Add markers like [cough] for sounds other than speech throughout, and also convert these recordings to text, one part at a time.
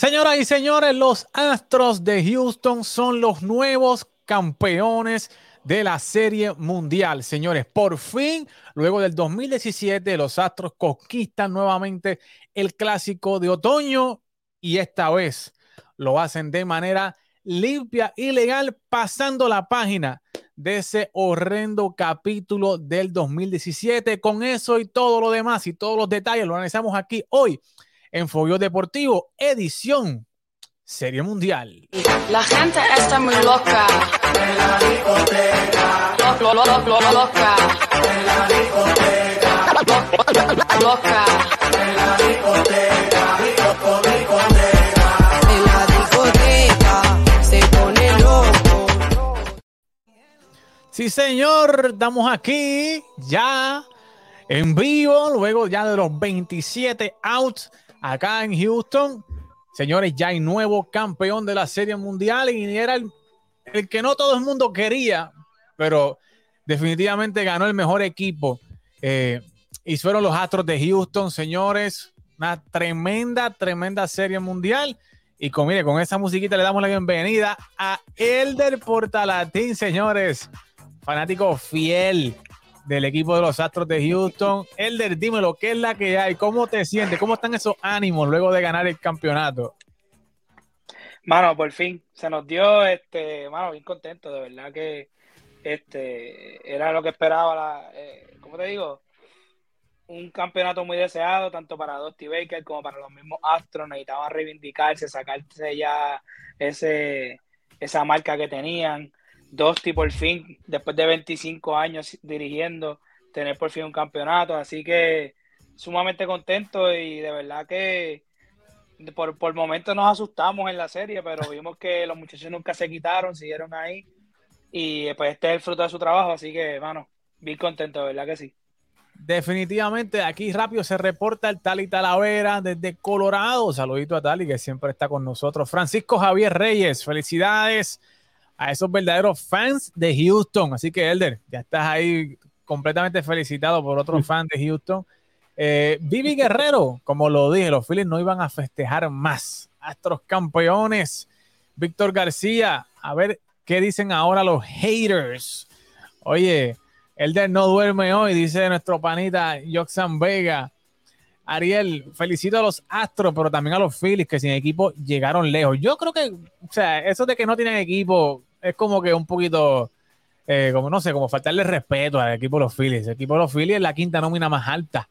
Señoras y señores, los Astros de Houston son los nuevos campeones de la Serie Mundial. Señores, por fin, luego del 2017, los Astros conquistan nuevamente el clásico de otoño y esta vez lo hacen de manera limpia y legal, pasando la página de ese horrendo capítulo del 2017. Con eso y todo lo demás y todos los detalles lo analizamos aquí hoy en Fogio Deportivo, edición Serie Mundial. La gente está muy loca. En la discoteca. Lo, lo, lo, lo, loca. En la discoteca. Loca. En la discoteca. En la discoteca se pone loco. Sí, señor, estamos aquí ya en vivo, luego ya de los 27 outs acá en Houston. Señores, ya hay nuevo campeón de la Serie Mundial y era el, que no todo el mundo quería, pero definitivamente ganó el mejor equipo. Eh, y fueron los Astros de Houston, señores. Una tremenda, tremenda Serie Mundial. Y con, mire, con esa musiquita le damos la bienvenida a Elder Portalatín, señores. Fanático fiel del equipo de los Astros de Houston. Elder, dímelo, ¿qué es la que hay? ¿Cómo te sientes? ¿Cómo están esos ánimos luego de ganar el campeonato? Mano, por fin se nos dio, este, mano, bien contento, de verdad que este era lo que esperaba, la, eh, ¿cómo te digo? Un campeonato muy deseado, tanto para Dusty Baker como para los mismos Astros, necesitaban reivindicarse, sacarse ya ese, esa marca que tenían. Dosti por fin, después de 25 años dirigiendo, tener por fin un campeonato. Así que sumamente contento y de verdad que por, por momentos nos asustamos en la serie, pero vimos que los muchachos nunca se quitaron, siguieron ahí. Y pues este es el fruto de su trabajo, así que, mano, bien contento, verdad que sí. Definitivamente, aquí rápido se reporta el Tali Talavera desde Colorado. Saludito a Tali, que siempre está con nosotros. Francisco Javier Reyes, felicidades a esos verdaderos fans de Houston. Así que, Elder, ya estás ahí completamente felicitado por otros fans de Houston. Eh, Vivi Guerrero, [laughs] como lo dije, los Phillies no iban a festejar más. Astros campeones. Víctor García, a ver qué dicen ahora los haters. Oye, Elder no duerme hoy, dice nuestro panita Joxan Vega. Ariel, felicito a los Astros, pero también a los Phillies que sin equipo llegaron lejos. Yo creo que, o sea, eso de que no tienen equipo es como que un poquito, eh, como no sé, como faltarle respeto al equipo de los Phillies. El equipo de los Phillies es la quinta nómina más alta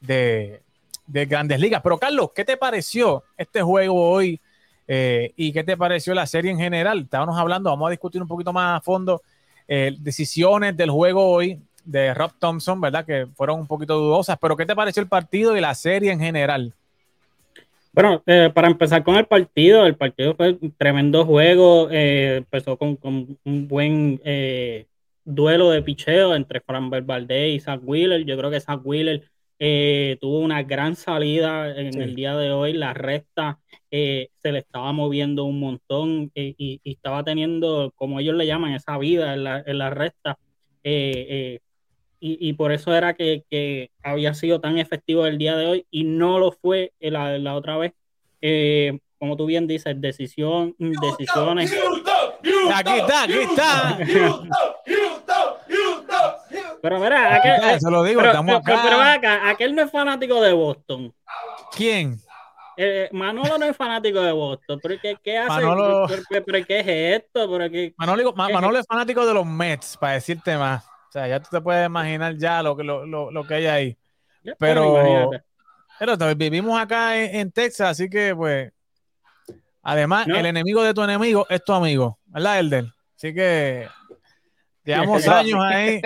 de, de Grandes Ligas. Pero Carlos, ¿qué te pareció este juego hoy? Eh, ¿Y qué te pareció la serie en general? Estábamos hablando, vamos a discutir un poquito más a fondo eh, decisiones del juego hoy de Rob Thompson, ¿verdad? Que fueron un poquito dudosas, pero ¿qué te pareció el partido y la serie en general? Bueno, eh, para empezar con el partido, el partido fue un tremendo juego, eh, empezó con, con, un buen eh, duelo de picheo entre Fran Valdez y Zach Wheeler. Yo creo que Zach Wheeler tuvo una gran salida en sí. el día de hoy, la recta se le estaba moviendo un montón y, y, estaba teniendo, como ellos le llaman, esa vida en la, en la recta. Y, y, por eso era que, que, había sido tan efectivo el día de hoy y no lo fue la, la otra vez. Eh, como tú bien dices, decisión, decisiones. Aquí está, aquí está. Pero mira, aquel, se lo digo, pero, estamos acá. Pero, pero acá, aquel no es fanático de Boston. ¿Quién? Eh, Manolo no es fanático de Boston, pero ¿qué, qué hace? Manolo... ¿Pero, pero, pero, ¿qué es esto? ¿Pero qué, Manolo, qué, Manolo es fanático de los Mets, para decirte más. O sea, ya tú te puedes imaginar ya lo que, lo, lo, lo que hay ahí. Pero, pero vivimos acá en, en, Texas, así que pues, además, no. el enemigo de tu enemigo es tu amigo, ¿verdad, Elder? Así que llevamos años ahí,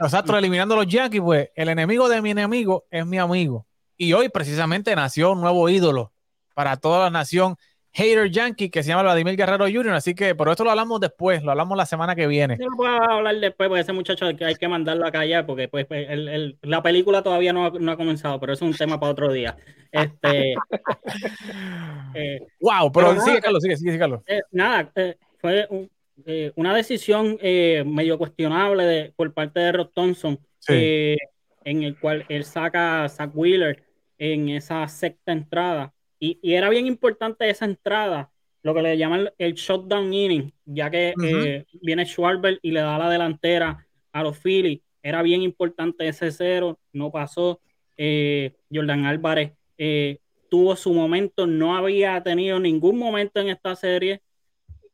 nosotros eliminando los Yankees, pues, el enemigo de mi enemigo es mi amigo. Y hoy precisamente nació un nuevo ídolo para toda la nación hater yankee que se llama Vladimir Guerrero Jr. Así que por esto lo hablamos después, lo hablamos la semana que viene. No puedo hablar después porque ese muchacho hay que, mandarlo a callar porque pues, el, el, la película todavía no, no, ha comenzado, pero es un tema para otro día. Este, [laughs] eh, wow, pero, pero sigue, nada, Carlos, sigue, sigue, Carlos. Eh, nada, eh, fue un, eh, una decisión eh, medio cuestionable de, por parte de Rob Thompson, sí. en el cual él saca a Zach Wheeler en esa sexta entrada Y, y era bien importante esa entrada, lo que le llaman el shutdown inning, ya que eh, viene Schwarber y le da la delantera a los Phillies. Era bien importante ese cero, no pasó. Eh, Jordan Álvarez eh, tuvo su momento, no había tenido ningún momento en esta serie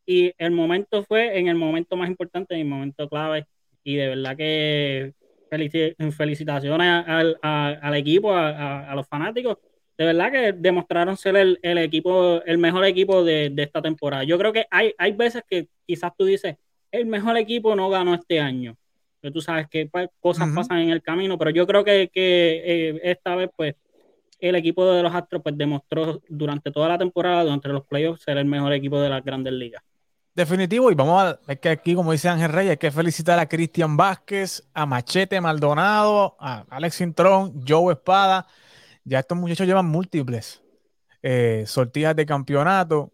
y el momento fue en el momento más importante, en el momento clave y de verdad que felici- felicitaciones al, al equipo, a, a- a los fanáticos. De verdad que demostraron ser el, el equipo, el mejor equipo de, de esta temporada. Yo creo que hay, hay veces que quizás tú dices, el mejor equipo no ganó este año. Pero tú sabes que pues, cosas pasan en el camino, pero yo creo que, que, eh, esta vez, pues, el equipo de los Astros pues, demostró durante toda la temporada, durante los playoffs, ser el mejor equipo de las grandes ligas. Definitivo, y vamos a, es que aquí, como dice Ángel Reyes, hay que felicitar a Cristian Vázquez, a Machete Maldonado, a Alex Intrón, Joe Espada. Ya estos muchachos llevan múltiples eh, sortijas de campeonato.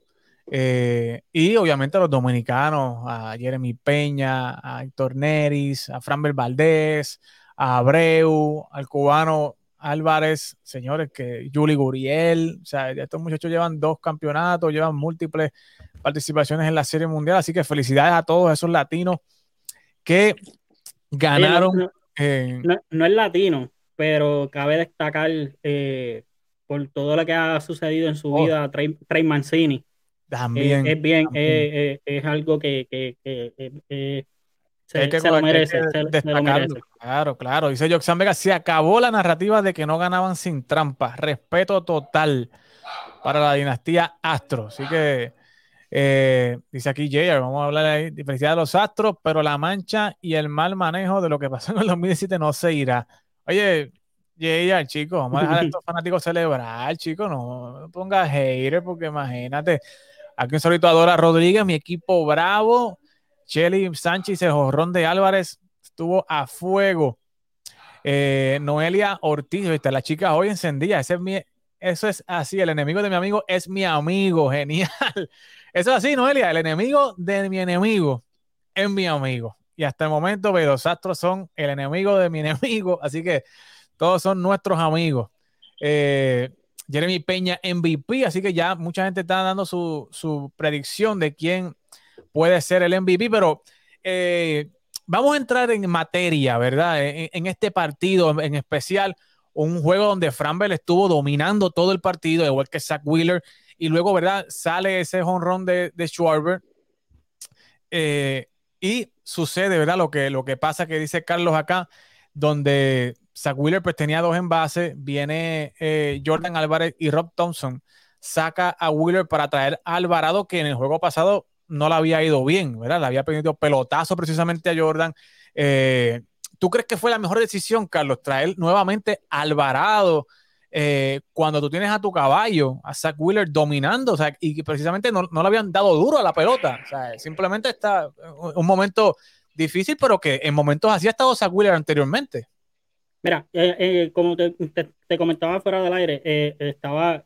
eh, y obviamente a los dominicanos, a Jeremy Peña, a Héctor Neris, a Framber Valdés, a Abreu, al cubano Álvarez, señores, que Juli Guriel, o sea, ya estos muchachos llevan dos campeonatos, llevan múltiples participaciones en la Serie Mundial, así que felicidades a todos esos latinos que ganaron. Oye, no, eh, no- no es latino, pero cabe destacar eh, por todo lo que ha sucedido en su Oh. vida, Trey, Trey Mancini. también. Eh, es bien, también. eh, eh, es algo que, que- que, se, que- lo merece, se, se lo destacarlo. merece. Claro, claro. Dice Joxan Vega, se acabó la narrativa de que no ganaban sin trampa. Respeto total para la dinastía Astro. Así que eh, dice aquí Jayer, vamos a hablar ahí de felicidad a los Astros, pero la mancha y el mal manejo de lo que pasó en el 2017 no se irá. Oye, Jayer, chicos, vamos a dejar a estos [laughs] fanáticos celebrar, chicos, no, pongas hater, porque imagínate. Aquí un solito a Dora Rodríguez, mi equipo bravo. Shelly Sánchez, el jorrón de Álvarez estuvo a fuego. Eh, Noelia Ortiz, ¿viste? la chica hoy encendida. Ese es mi, eso es así. El enemigo de mi amigo es mi amigo. [laughs] Genial. Eso es así, Noelia. El enemigo de mi enemigo es mi amigo. Y hasta el momento, pues, los astros son el enemigo de mi [laughs] enemigo. Así que todos son nuestros amigos. Eh, Jeremy Peña MVP, así que ya mucha gente está dando su, su predicción de quién puede ser el MVP, pero eh, vamos a entrar en materia, ¿verdad? En, este partido en especial, un juego donde Framber estuvo dominando todo el partido, igual que Zach Wheeler, y luego, ¿verdad? Sale ese honrón de, de Schwarber. Eh, y sucede, ¿verdad? Lo que, lo que pasa que dice Carlos acá, donde Zach Wheeler pues tenía dos envases, viene eh, Jordan Álvarez y Rob Thompson saca a Wheeler para traer a Alvarado, que en el juego pasado no le había ido bien, ¿verdad? Le había pedido pelotazo precisamente a Jordan. Eh, ¿Tú crees que fue la mejor decisión, Carlos, traer nuevamente a Alvarado eh, cuando tú tienes a tu caballo, a Zach Wheeler dominando, o sea, y precisamente no, no le habían dado duro a la pelota? O sea, simplemente está un momento difícil, pero que en momentos así ha estado Zach Wheeler anteriormente. Mira, eh, eh, como te, te, te, comentaba fuera del aire, eh, estaba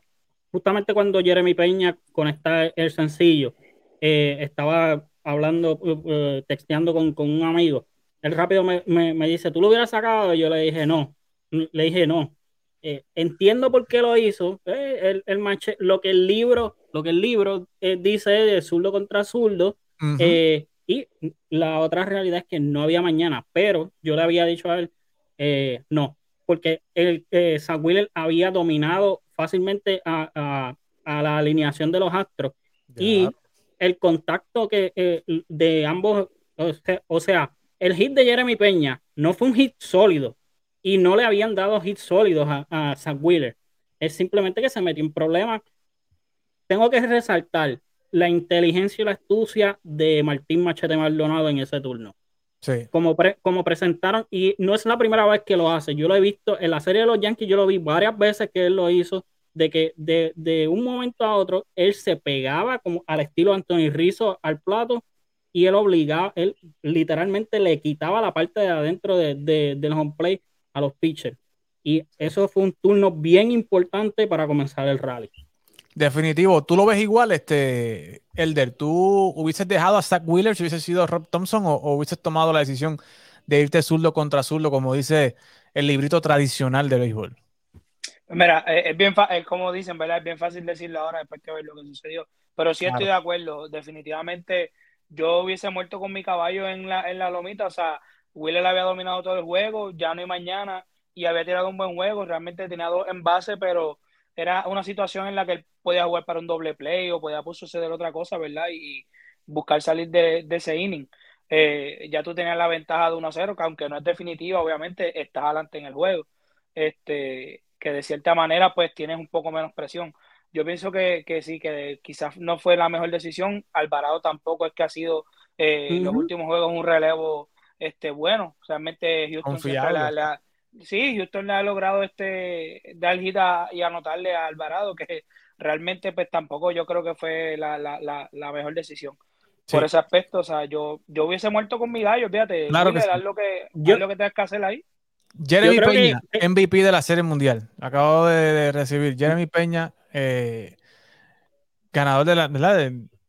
justamente cuando Jeremy Peña conecta el sencillo, eh, estaba hablando, texteando con, con, un amigo. Él rápido me, me, me, dice, ¿tú lo hubieras sacado? Y yo le dije, no. Le dije, no. Eh, entiendo por qué lo hizo. Eh, el, el manche, lo que el libro, lo que el libro dice de zurdo contra zurdo. Uh -huh. y la otra realidad es que no había mañana, pero yo le había dicho a él, eh, no, porque el eh, Zach Wheeler había dominado fácilmente a, a, a, la alineación de los Astros ya. y el contacto que eh, de ambos, o sea, o sea, el hit de Jeremy Peña no fue un hit sólido y no le habían dado hits sólidos a, a Zach Wheeler. Es simplemente que se metió en problemas. Tengo que resaltar la inteligencia y la astucia de Martín Machete Maldonado en ese turno. Sí. Como, pre, como presentaron, y no es la primera vez que lo hace, yo lo he visto en la serie de los Yankees, yo lo vi varias veces que él lo hizo, de que de, de un momento a otro él se pegaba como al estilo Anthony Rizzo al plato y él obligaba, él literalmente le quitaba la parte de adentro de, de, del home play a los pitchers. Y eso fue un turno bien importante para comenzar el rally. Definitivo. ¿Tú lo ves igual, este, Elder? ¿Tú hubieses dejado a Zach Wheeler si hubiese sido Rob Thompson o, o hubieses tomado la decisión de irte zurdo contra zurdo, como dice el librito tradicional de béisbol? Mira, eh, es bien fácil, como dicen, ¿verdad? Es bien fácil decirlo ahora después que ver lo que sucedió. Pero sí estoy de acuerdo. Definitivamente yo hubiese muerto con mi caballo en la, en la lomita. O sea, Wheeler había dominado todo el juego, ya no hay mañana, y había tirado un buen juego. Realmente tenía dos en base, pero era una situación en la que él podía jugar para un doble play o podía suceder otra cosa, ¿verdad? Y buscar salir de, ese inning. Eh, ya tú tenías la ventaja de 1-0, que aunque no es definitiva, obviamente estás adelante en el juego. Este, que de cierta manera pues tienes un poco menos presión. Yo pienso que, que sí, que quizás no fue la mejor decisión. Alvarado tampoco es que ha sido eh, los últimos juegos un relevo este bueno. Realmente Houston sí, Houston le ha logrado este dar gita y anotarle a Alvarado, que realmente pues tampoco yo creo que fue la, la, la, mejor decisión. Por ese aspecto, o sea, yo, yo hubiese muerto con mi gallo, fíjate, claro que dar lo que, yo, lo que tengas que hacer ahí. Jeremy Peña, MVP de la Serie Mundial. Acabo de, recibir Jeremy Peña, eh, ganador de la,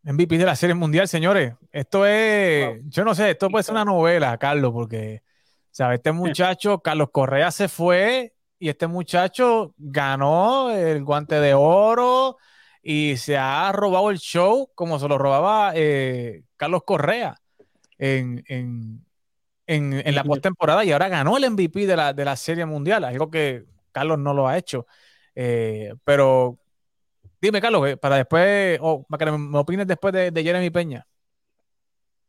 MVP de la Serie Mundial, señores. Esto es, yo no sé, esto puede ser una novela, Carlos, porque, ¿sabes? Este muchacho, Carlos Correa se fue y este muchacho ganó el guante de oro y se ha robado el show como se lo robaba eh, Carlos Correa en, en, la postemporada y ahora ganó el MVP de la, de la Serie Mundial, algo que Carlos no lo ha hecho. Eh, pero dime, Carlos, eh, para después, o para que me, opines después de, Jeremy Peña.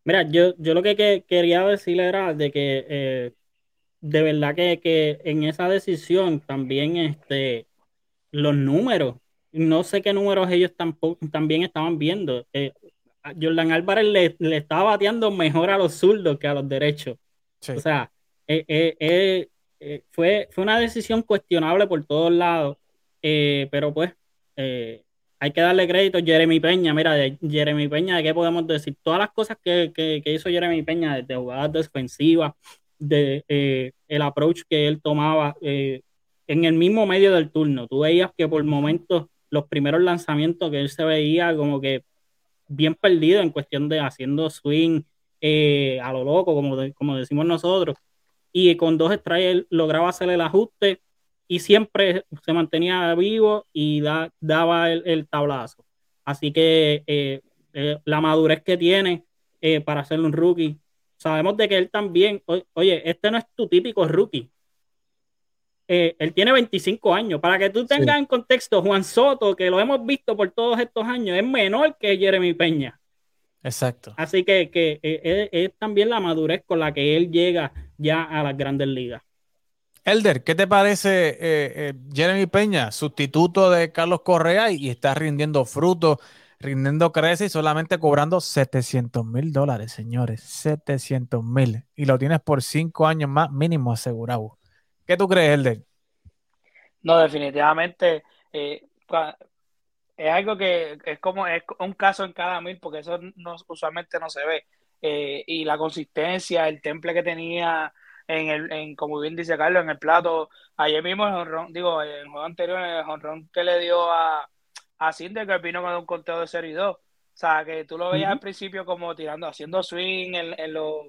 Mira, yo, yo lo que, quería decirle era de que eh, de verdad que, en esa decisión también este, los números, no sé qué números ellos también estaban viendo. Jordan Álvarez le, le, estaba bateando mejor a los zurdos que a los derechos. O sea, eh, eh, eh, fue, fue una decisión cuestionable por todos lados, pero pues hay que darle crédito a Jeremy Peña. Mira, de Jeremy Peña, ¿de qué podemos decir? Todas las cosas que, que, hizo Jeremy Peña, desde jugadas defensivas, de el approach que él tomaba en el mismo medio del turno. Tú veías que por momentos los primeros lanzamientos que él se veía como que bien perdido en cuestión de haciendo swing, eh, a lo loco, como, como decimos nosotros. Y con dos strikes lograba hacer el ajuste y siempre se mantenía vivo y daba el, tablazo. Así que eh, eh, la madurez que tiene para ser un rookie, sabemos de que él también, oye, este no es tu típico rookie. él tiene 25 años. Para que tú tengas en contexto, Juan Soto, que lo hemos visto por todos estos años, es menor que Jeremy Peña. Exacto. Así que, eh, es, también la madurez con la que él llega ya a las grandes ligas. Elder, ¿qué te parece eh, eh, Jeremy Peña, sustituto de Carlos Correa y, está rindiendo frutos, rindiendo crece y solamente cobrando 700 mil dólares, señores? 700 mil. Y lo tienes por cinco años más mínimo asegurado. ¿Qué tú crees, Elder? No, definitivamente es algo que es como es un caso en cada mil, porque eso no, usualmente no se ve. Eh, y la consistencia, el temple que tenía en el, en, como bien dice Carlos, en el plato, ayer mismo el honrón, digo, en el juego anterior, el honrón que le dio a, a Cinder, que vino con un conteo de 0 y 2. O sea, que tú lo veías al principio como tirando, haciendo swing en, en los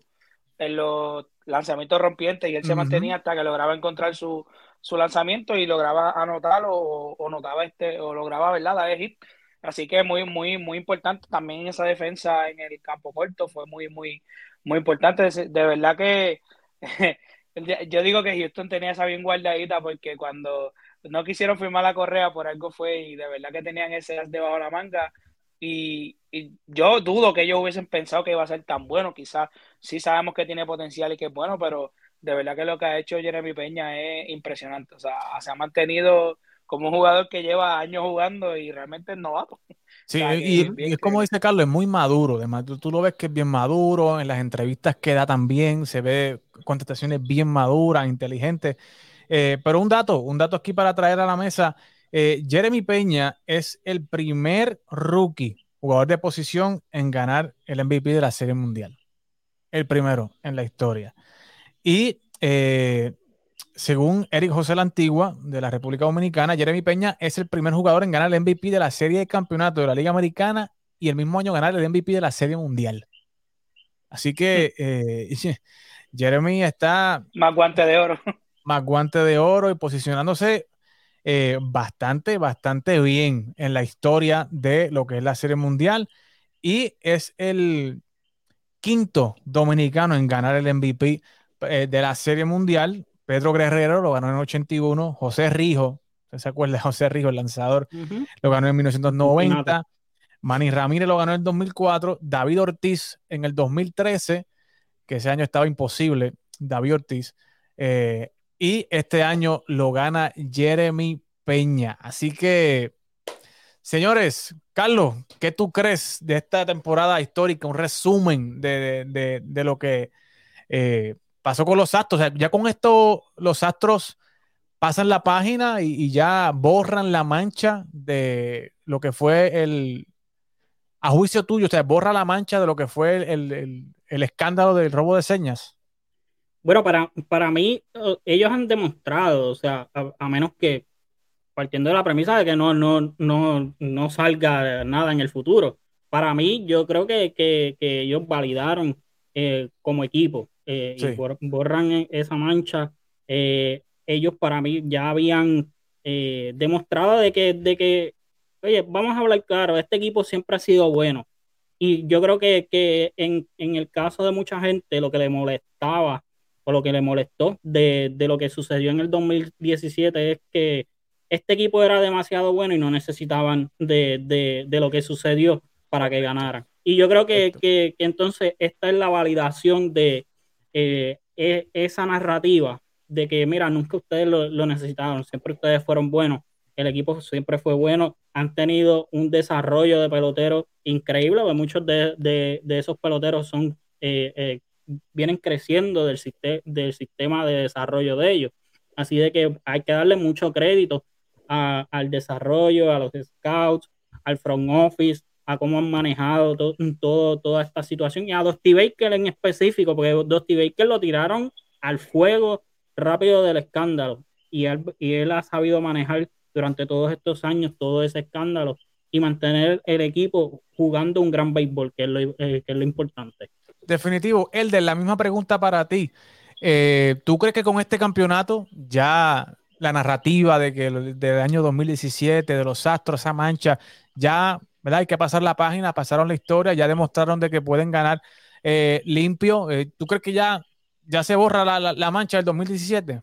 en los lanzamientos rompientes y él se mantenía hasta que lograba encontrar su, su lanzamiento y lograba anotar o, o notaba este o lograba verdad dar hit. Así que muy muy muy importante también esa defensa en el campo corto fue muy muy muy importante. De, verdad que [laughs] yo digo que Houston tenía esa bien guardadita porque cuando no quisieron firmar la correa por algo fue y de verdad que tenían ese as debajo de la manga y, y, yo dudo que ellos hubiesen pensado que iba a ser tan bueno quizás sí sabemos que tiene potencial y que es bueno pero de verdad que lo que ha hecho Jeremy Peña es impresionante. O sea, se ha mantenido como un jugador que lleva años jugando y realmente [laughs] es novato. Sí, y, es como dice Carlos, es muy maduro. Además, tú, lo ves que es bien maduro, en las entrevistas queda también, se ve contestaciones bien maduras, inteligentes. Eh, pero un dato, un dato aquí para traer a la mesa. Eh, Jeremy Peña es el primer rookie, jugador de posición, en ganar el MVP de la Serie Mundial. El primero en la historia. Y eh, según Eric José La Antigua, de la República Dominicana, Jeremy Peña es el primer jugador en ganar el MVP de la serie de campeonato de la Liga Americana y el mismo año ganar el MVP de la serie mundial. Así que eh, [laughs] Jeremy está. Más guante de oro. [laughs] Más guante de oro y posicionándose eh, bastante, bastante bien en la historia de lo que es la Serie Mundial y es el quinto dominicano en ganar el MVP eh, de la Serie Mundial. Pedro Guerrero lo ganó en el 81, José Rijo, ¿se acuerda de José Rijo, el lanzador? Lo ganó en 1990. Nada. Manny Ramírez lo ganó en el 2004. David Ortiz en el 2013, que ese año estaba imposible, David Ortiz. Eh, y este año lo gana Jeremy Peña. Así que, señores, Carlos, ¿qué tú crees de esta temporada histórica? Un resumen de, de- lo que eh, pasó con los Astros. Ya con esto los Astros pasan la página y, ya borran la mancha de lo que fue el, a juicio tuyo, o sea, borra la mancha de lo que fue el- el- escándalo del robo de señas. Bueno, para, para mí, eh, ellos han demostrado, o sea, a, a menos que partiendo de la premisa de que no, no, no, no salga nada en el futuro, para mí, yo creo que, que- que ellos validaron eh, como equipo eh, Sí. y bor- borran e- esa mancha. Eh, ellos, para mí, ya habían demostrado de que, de que, oye, vamos a hablar claro, este equipo siempre ha sido bueno. Y yo creo que, que en, en el caso de mucha gente, lo que le molestaba o lo que le molestó de, de lo que sucedió en el 2017 es que este equipo era demasiado bueno y no necesitaban de, de- de lo que sucedió para que ganaran. Y yo creo que, que entonces esta es la validación de eh, e- esa narrativa de que, mira, nunca ustedes lo, lo necesitaron, siempre ustedes fueron buenos, el equipo siempre fue bueno, han tenido un desarrollo de peloteros increíble, porque muchos de, de- de esos peloteros son eh, eh, vienen creciendo del, del sistema de desarrollo de ellos. Así de que hay que darle mucho crédito a- al desarrollo, a los scouts, al front office, a cómo han manejado to- todo, toda esta situación y a Dusty Baker en específico, porque Dusty Baker lo tiraron al fuego rápido del escándalo y él, y él ha sabido manejar durante todos estos años todo ese escándalo y mantener el equipo jugando un gran béisbol, que es lo, eh, que es lo importante. Definitivo. El de la misma pregunta para ti. Eh, ¿Tú crees que con este campeonato ya la narrativa de que el- del año 2017, de los Astros, esa mancha, ya, ¿verdad? Hay que pasar la página, pasaron la historia, ya demostraron de que pueden ganar eh, limpio. Eh, ¿Tú crees que ya, ya se borra la, la- la mancha del 2017?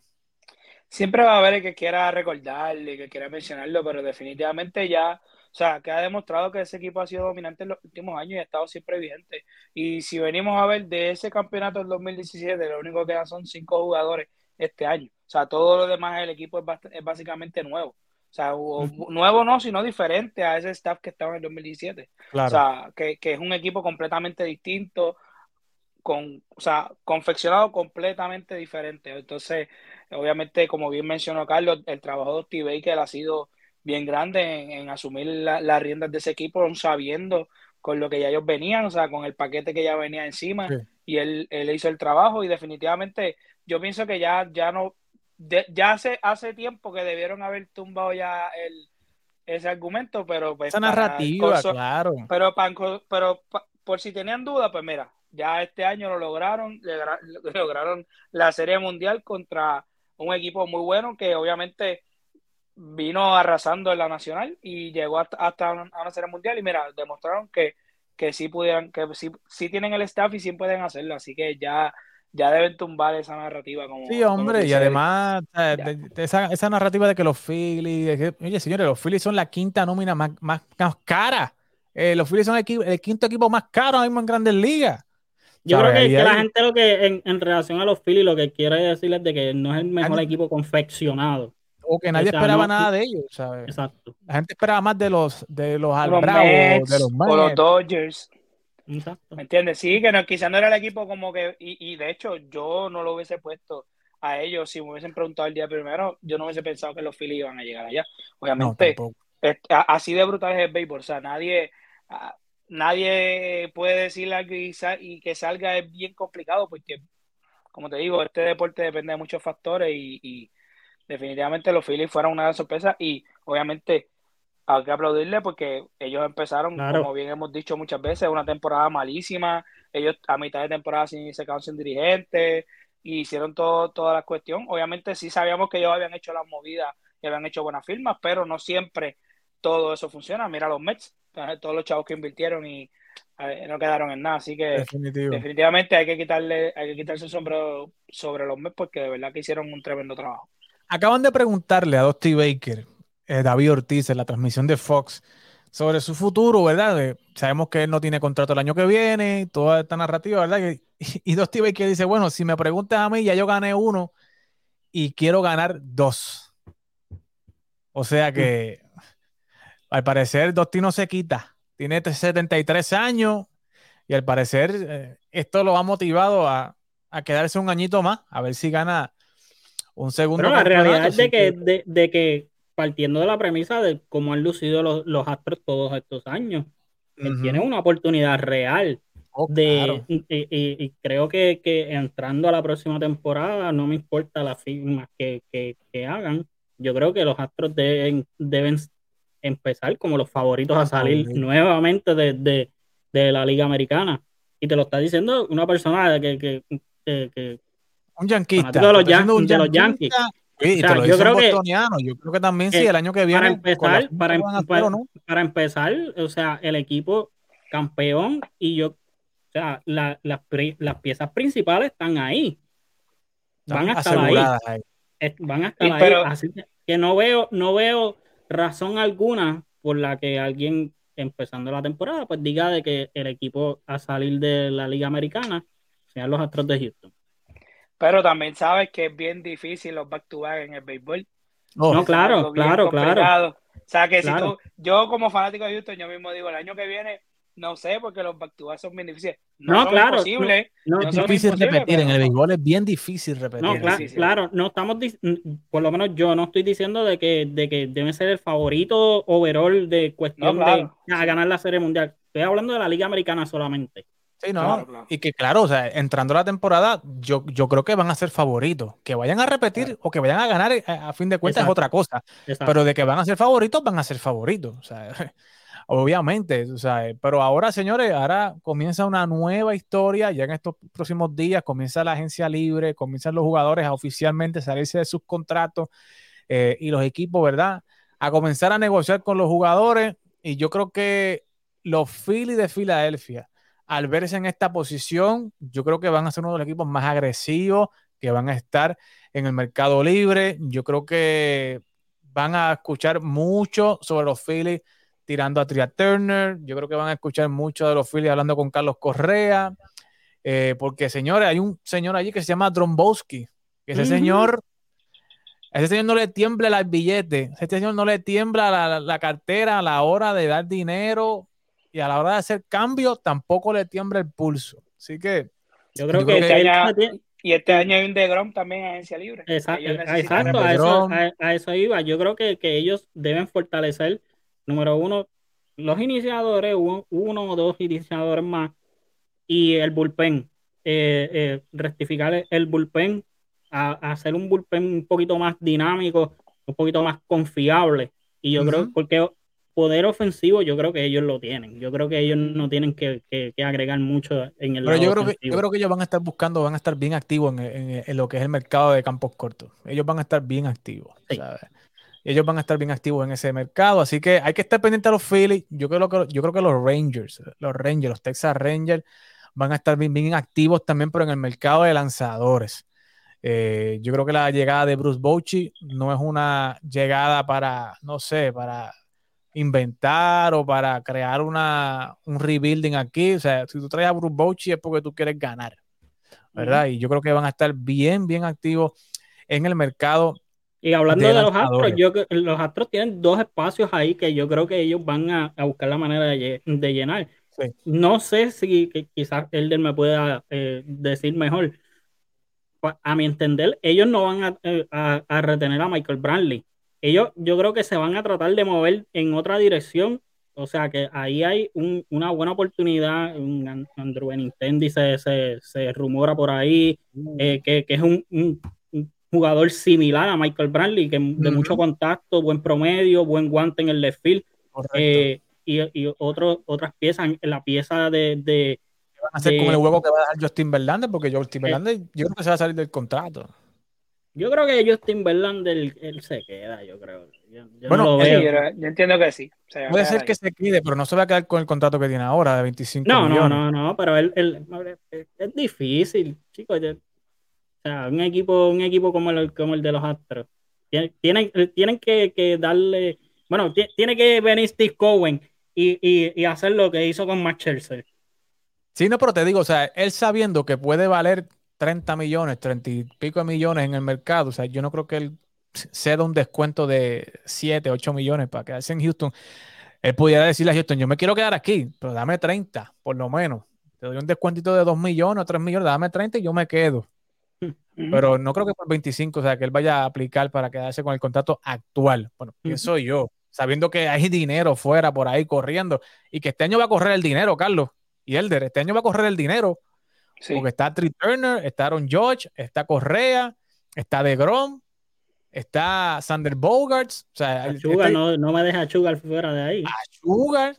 Siempre va a haber el que quiera recordarle, que quiera mencionarlo, pero definitivamente ya, o sea, que ha demostrado que ese equipo ha sido dominante en los últimos años y ha estado siempre vigente. Y si venimos a ver de ese campeonato del 2017, lo único que quedan son cinco jugadores este año. O sea, todo lo demás del equipo es, es básicamente nuevo. O sea, o- nuevo no, sino diferente a ese staff que estaba en el 2017. Claro. O sea, que, que es un equipo completamente distinto, con, o sea, confeccionado completamente diferente. Entonces, obviamente, como bien mencionó Carlos, el trabajo de Steve Baker ha sido bien grande en, en asumir la- las riendas de ese equipo, aun sabiendo con lo que ya ellos venían, o sea, con el paquete que ya venía encima, Sí. y él, él hizo el trabajo, y definitivamente yo pienso que ya, ya no, de- ya hace, hace tiempo que debieron haber tumbado ya el, ese argumento, pero pues esa para narrativa, claro. pero, pa- pero por si tenían dudas, pues mira, ya este año lo lograron, logra- [laughs] lograron la Serie Mundial contra un equipo muy bueno que obviamente vino arrasando en la Nacional y llegó hasta, hasta una, a una Serie Mundial y mira, demostraron que, que sí pudieran, que sí, sí tienen el staff y sí pueden hacerlo, así que ya, ya deben tumbar esa narrativa como Sí, hombre, y además de- de esa, esa narrativa de que los Phillies, de que- oye, señores, los Phillies son la quinta nómina más, más, más cara. Eh, los Phillies son el quinto equipo más caro ahora mismo en Grandes Ligas. Yo creo que, Ahí que la gente lo que en, en relación a los Phillies lo que quiere decirles de que no es el mejor Nadie- equipo confeccionado. O que nadie O sea, esperaba no- nada de ellos, ¿sabes? Exacto. La gente esperaba más de los de los los Bravos, Mets de los o los Mets. Dodgers. Exacto. ¿Me entiendes? Sí, que no, quizás no era el equipo como que, y, y de hecho yo no lo hubiese puesto a ellos si me hubiesen preguntado el día primero, yo no hubiese pensado que los Phillies iban a llegar allá. Obviamente, tampoco. es- a- así de brutal es el béisbol, o sea, nadie, a- nadie puede decir algo y, sa- y que salga es bien complicado porque, como te digo, este deporte depende de muchos factores y, y definitivamente los Phillies fueron una gran sorpresa y obviamente hay que aplaudirle porque ellos empezaron, Claro. como bien hemos dicho muchas veces, una temporada malísima. Ellos a mitad de temporada sin, se quedaron sin dirigentes y hicieron todo, toda la cuestión. Obviamente sí sabíamos que ellos habían hecho las movidas y habían hecho buenas firmas, pero no siempre todo eso funciona. Mira los Mets, todos los chavos que invirtieron y eh, no quedaron en nada. Así que Definitivo. definitivamente hay que quitarle, hay que quitarse el sombrero sobre los Mets porque de verdad que hicieron un tremendo trabajo. Acaban de preguntarle a Dusty Baker, eh, David Ortiz, en la transmisión de Fox, sobre su futuro, ¿verdad? De- sabemos que él no tiene contrato el año que viene, toda esta narrativa, ¿verdad? Y, [laughs] y Dusty Baker dice, bueno, si me preguntas a mí, ya yo gané uno y quiero ganar dos. O sea que, al parecer, Dusty no se quita. Tiene 73 años y al parecer eh, esto lo ha motivado a, a quedarse un añito más, a ver si gana un segundo Pero la realidad es de que, de, de que partiendo de la premisa de cómo han lucido los, los Astros todos estos años, él Ujú. tiene una oportunidad real Oh, de claro. y, y- y creo que, que entrando a la próxima temporada no me importa las firmas que, que- que hagan yo creo que los Astros deben, deben empezar como los favoritos a salir Favorito. nuevamente de, de- de la Liga Americana y te lo está diciendo una persona que, que, que- que- Un yanquista. de los siendo un Yan- de los yanquista. Sí, O sea, yo creo que- bostoniano. Yo creo que también sí, el año que viene. para empezar, para, hacer para- o no. para empezar, o sea, el equipo campeón y yo, o sea, la- las, piezas principales están ahí. Van a estar ahí. van a estar Sí, ahí. pero- Así que, que no veo, no veo razón alguna por la que alguien empezando la temporada pues diga de que el equipo a salir de la Liga Americana sean los Astros de Houston. Pero también sabes que es bien difícil los back-to-back en el béisbol. Oh, No, claro, claro, claro. O sea, que Claro. si tú, yo como fanático de Houston, yo mismo digo, el año que viene, no sé, porque los back-to-back son bien difíciles. No, claro. No, No es difícil repetir. En el béisbol es bien difícil repetir. No, sí, sí. claro, no estamos, por lo menos yo no estoy diciendo de que, de que deben ser el favorito overall de cuestión No, claro. de a ganar la Serie Mundial. Estoy hablando de la Liga Americana solamente. Sí, no. Claro, claro. Y que claro, o sea, entrando a la temporada, yo, yo creo que van a ser favoritos. Que vayan a repetir o que vayan a ganar, eh, a, a fin de cuentas, Exacto. es otra cosa. Exacto. Pero de que van a ser favoritos, van a ser favoritos. O sea, [laughs] obviamente. O sea, pero ahora, señores, ahora comienza una nueva historia. Ya en estos próximos días comienza la agencia libre, comienzan los jugadores a oficialmente salirse de sus contratos eh, y los equipos, ¿verdad? A comenzar a negociar con los jugadores. Y yo creo que los Phillies de Filadelfia, al verse en esta posición, yo creo que van a ser uno de los equipos más agresivos que van a estar en el mercado libre. Yo creo que van a escuchar mucho sobre los Phillies tirando a Tria Turner. Yo creo que van a escuchar mucho de los Phillies hablando con Carlos Correa. Eh, porque, señores, hay un señor allí que se llama Drombowski. Que ese señor, ese señor no le tiembla el billete. A ese señor no le tiembla la, cartera a la hora de dar dinero y a la hora de hacer cambio tampoco le tiembla el pulso. Así que yo creo yo que, creo que añade- tiene- Y este año hay un DeGrom también en agencia libre. Necesitan- exacto, a eso, Lebron. a, a eso iba. Yo creo que, que ellos deben fortalecer, número uno, los iniciadores, uno, uno o dos iniciadores más, y el bullpen. Eh, eh, rectificar el, bullpen, a, a hacer un bullpen un poquito más dinámico, un poquito más confiable. Y yo creo, Ujú. porque poder ofensivo, yo creo que ellos lo tienen. Yo creo que ellos no tienen que, que- que agregar mucho en el Pero lado yo creo, que, yo creo que ellos van a estar buscando, van a estar bien activos en, en- en lo que es el mercado de campos cortos. Ellos van a estar bien activos. Sí. ¿sabes? Ellos van a estar bien activos en ese mercado. Así que hay que estar pendiente a los Phillies. Yo creo que, yo creo que los Rangers, los Rangers, los Texas Rangers, van a estar bien, bien activos también, pero en el mercado de lanzadores. Eh, yo creo que la llegada de Bruce Bochy no es una llegada para, no sé, para inventar o para crear una, un rebuilding aquí. O sea, si tú traes a Bruce Bochy es porque tú quieres ganar, ¿verdad? Y yo creo que van a estar bien, bien activos en el mercado. Y hablando de de, los astros, yo, los astros tienen dos espacios ahí que yo creo que ellos van a, a buscar la manera de, lle- de llenar. Sí. No sé si quizás Elder me pueda eh, decir mejor. Pa- A mi entender, ellos no van a, eh, a- a retener a Michael Brantley. Ellos, yo creo que se van a tratar de mover en otra dirección. O sea que ahí hay un- una buena oportunidad. Un An- Andrew Benintendi se, se, se rumora por ahí eh, que, que es un jugador similar a Michael Brantley, que de mucho contacto, buen promedio, buen guante en el left field, eh, y, y otro- otras piezas, la pieza de, de- ¿Qué van a hacer de- con el huevo que va a dejar Justin Verlander? Porque Justin Eh. Verlander yo creo que se va a salir del contrato. Yo creo que Justin Verlander, él, él se queda, yo creo. Yo, yo Bueno, no lo Sí, veo. yo, yo entiendo que sí. Se Puede ser ahí. que se quede, pero no se va a quedar con el contrato que tiene ahora de 25 No, no, millones. no, no, pero él, él- es, es difícil, chicos. Un equipo, un equipo como el, como el de los Astros. Tienen, tienen, que, que darle. Bueno, ti- tiene que venir Steve Cohen y, y, y hacer lo que hizo con Max Scherzer. Sí, no, pero te digo, o sea, él sabiendo que puede valer 30 millones, 30 y pico de millones en el mercado, o sea, yo no creo que él ceda un descuento de 7, 8 millones para quedarse en Houston. Él pudiera decirle a Houston, yo me quiero quedar aquí, pero dame 30, por lo menos. Te doy un descuentito de 2 millones o 3 millones, dame 30 y yo me quedo. Pero no creo que por 25, o sea, que él vaya a aplicar para quedarse con el contrato actual. Bueno, pienso yo, sabiendo que hay dinero fuera por ahí corriendo y que este año va a correr el dinero, Carlos. Y Elder, este año va a correr el dinero Sí. porque está Trey Turner, está Aaron George, está Correa, está DeGrom, está Sander Bogarts, o sea, este- no, no me deja Sugar fuera de ahí. Sugar.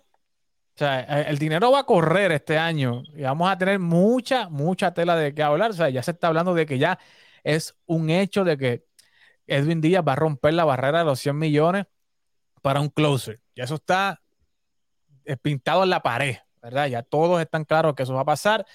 O sea, el el dinero va a correr este año y vamos a tener mucha, mucha tela de qué hablar. O sea, ya se está hablando de que ya es un hecho de que Edwin Díaz va a romper la barrera de los 100 millones para un closer. Y eso está eh, pintado en la pared, ¿verdad? Ya todos están claros que eso va a pasar.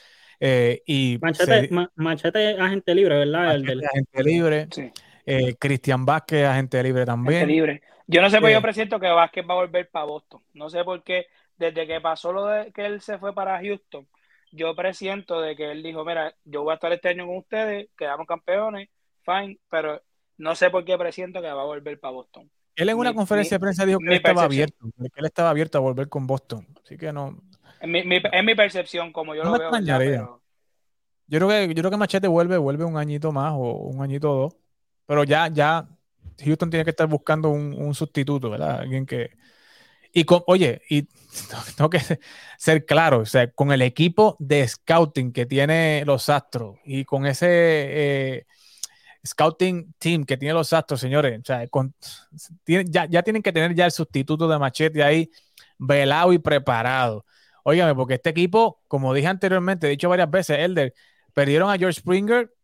eh, y Machete, se- ma- machete agente libre, ¿verdad? El del- agente libre. Sí. eh, Cristian Vázquez, agente libre también. Gente libre. Yo no sé por qué Eh. yo presiento que Vázquez va a volver para Boston. No sé por qué, desde que pasó lo de que él se fue para Houston, yo presiento de que él dijo, mira, yo voy a estar este año con ustedes, quedamos campeones, fine, pero no sé por qué presiento que va a volver para Boston. Él en una Mi- conferencia mi- de prensa dijo que él estaba percepción. abierto, que él estaba abierto a volver con Boston. Así que no, Es mi, mi- es mi percepción, como yo No lo veo. extrañaría. Pero- Yo creo que, yo creo que Machete vuelve, vuelve un añito más o un añito o dos. Pero ya, ya Houston tiene que estar buscando un, un sustituto, ¿verdad? Alguien que. Y con, oye, y [laughs] tengo que ser claro, o sea, con el equipo de scouting que tiene los Astros y con ese eh, scouting team que tiene los Astros, señores, ya, ya tienen que tener ya el sustituto de Machete ahí velado y preparado. Óigame, porque este equipo, como dije anteriormente, he dicho varias veces, Elder, perdieron a George Springer,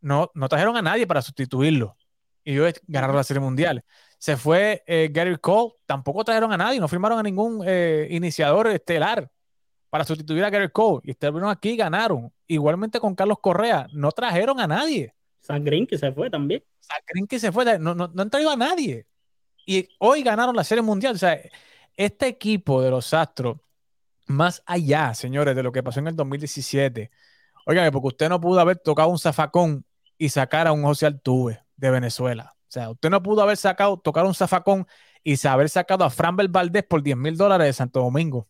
no, no trajeron a nadie para sustituirlo. Y ellos ganaron la Serie Mundial. Se fue eh, Gary Cole, tampoco trajeron a nadie, no firmaron a ningún eh, iniciador estelar para sustituir a Gary Cole. Y estuvieron aquí y ganaron. Igualmente con Carlos Correa, no trajeron a nadie. Zach Green, que se fue también. O sea, creen que se fue, no, no, no han traído a nadie. Y hoy ganaron la Serie Mundial. O sea, este equipo de los Astros, más allá, señores, de lo que pasó en el 2017, oigan, porque usted no pudo haber tocado un zafacón y sacar a un José Altuve de Venezuela. O sea, usted no pudo haber sacado, tocar un zafacón y haber sacado a Framber Valdés por 10 mil dólares de Santo Domingo.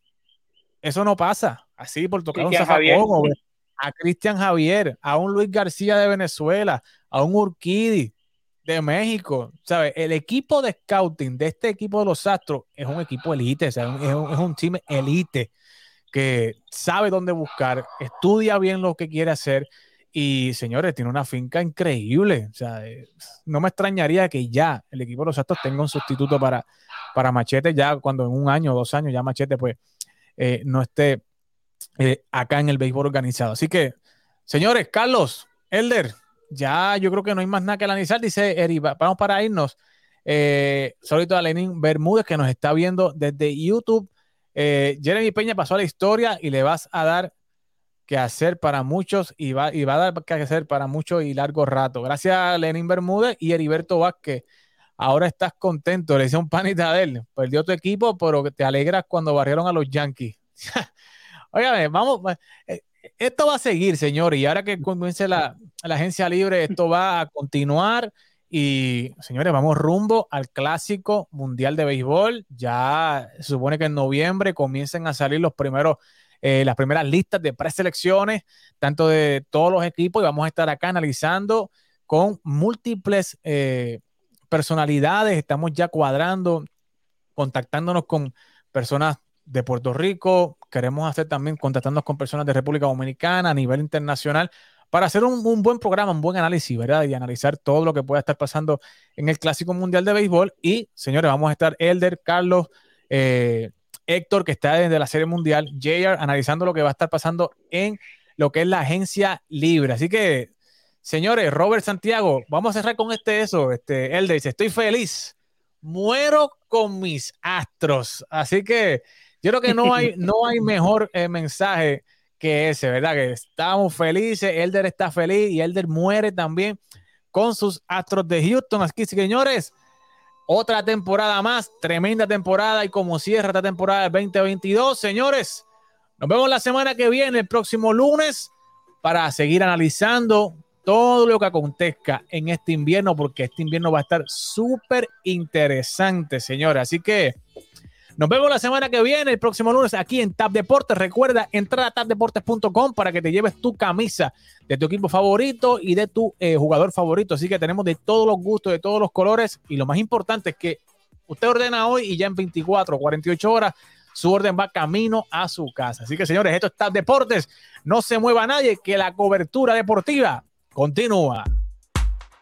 Eso no pasa. Así por tocar Cristian un zafacón. Javier. a Cristian Javier, a un Luis García de Venezuela, a un Urquidi de México. ¿Sabe? El equipo de scouting de este equipo de los Astros es un equipo elite, o sea, es, un, es un team elite que sabe dónde buscar, estudia bien lo que quiere hacer y, señores, tiene una finca increíble. O sea, eh, no me extrañaría que ya el equipo de los Astros tenga un sustituto para, para Machete, ya cuando en un año o dos años ya Machete pues eh, no esté eh, acá en el béisbol organizado. Así que, señores, Carlos, Elder, ya yo creo que no hay más nada que analizar, dice Eri, va- vamos para irnos. Saludito a Lenin Bermúdez que nos está viendo desde YouTube. Jeremy Peña pasó a la historia y le vas a dar que hacer para muchos y va, y va a dar que hacer para mucho y largo rato. Gracias a Lenin Bermúdez y Heriberto Vázquez. Ahora estás contento, le dice un panita de él. Perdió tu equipo, pero te alegras cuando barrieron a los Yankees. [laughs] Óigame, vamos. eh, Esto va a seguir, señor, y ahora que comience la, la agencia libre, esto va a continuar. Y señores, vamos rumbo al clásico mundial de béisbol. Ya se supone que en noviembre comiencen a salir los primeros, eh, las primeras listas de preselecciones, tanto de todos los equipos, y vamos a estar acá analizando con múltiples eh, personalidades. Estamos ya cuadrando, contactándonos con personas de Puerto Rico. Queremos hacer también contactándonos con personas de República Dominicana a nivel internacional para hacer un, un, buen programa, un buen análisis, ¿verdad? Y analizar todo lo que pueda estar pasando en el Clásico Mundial de Béisbol. Y, señores, vamos a estar Elder, Carlos, eh, Héctor, que está desde la Serie Mundial, JR, analizando lo que va a estar pasando en lo que es la agencia libre. Así que, Señores, Robert Santiago, vamos a cerrar con este eso. Este, él dice, estoy feliz. Muero con mis astros. Así que yo creo que no hay, [laughs] no hay mejor eh, mensaje que ese, ¿verdad? Que estamos felices, Elder está feliz y Elder muere también con sus astros de Houston. Así que, señores, otra temporada más, tremenda temporada y como cierra esta temporada del 2022, señores, nos vemos la semana que viene, el próximo lunes, para seguir analizando todo lo que acontezca en este invierno, porque este invierno va a estar súper interesante, señores. Así que nos vemos la semana que viene, el próximo lunes, aquí en Tap Deportes. Recuerda entrar a tapdeportes.com para que te lleves tu camisa de tu equipo favorito y de tu eh, jugador favorito. Así que tenemos de todos los gustos, de todos los colores. Y lo más importante es que usted ordena hoy y ya en 24 o 48 horas su orden va camino a su casa. Así que, señores, esto es Tap Deportes. No se mueva nadie, que la cobertura deportiva continúa.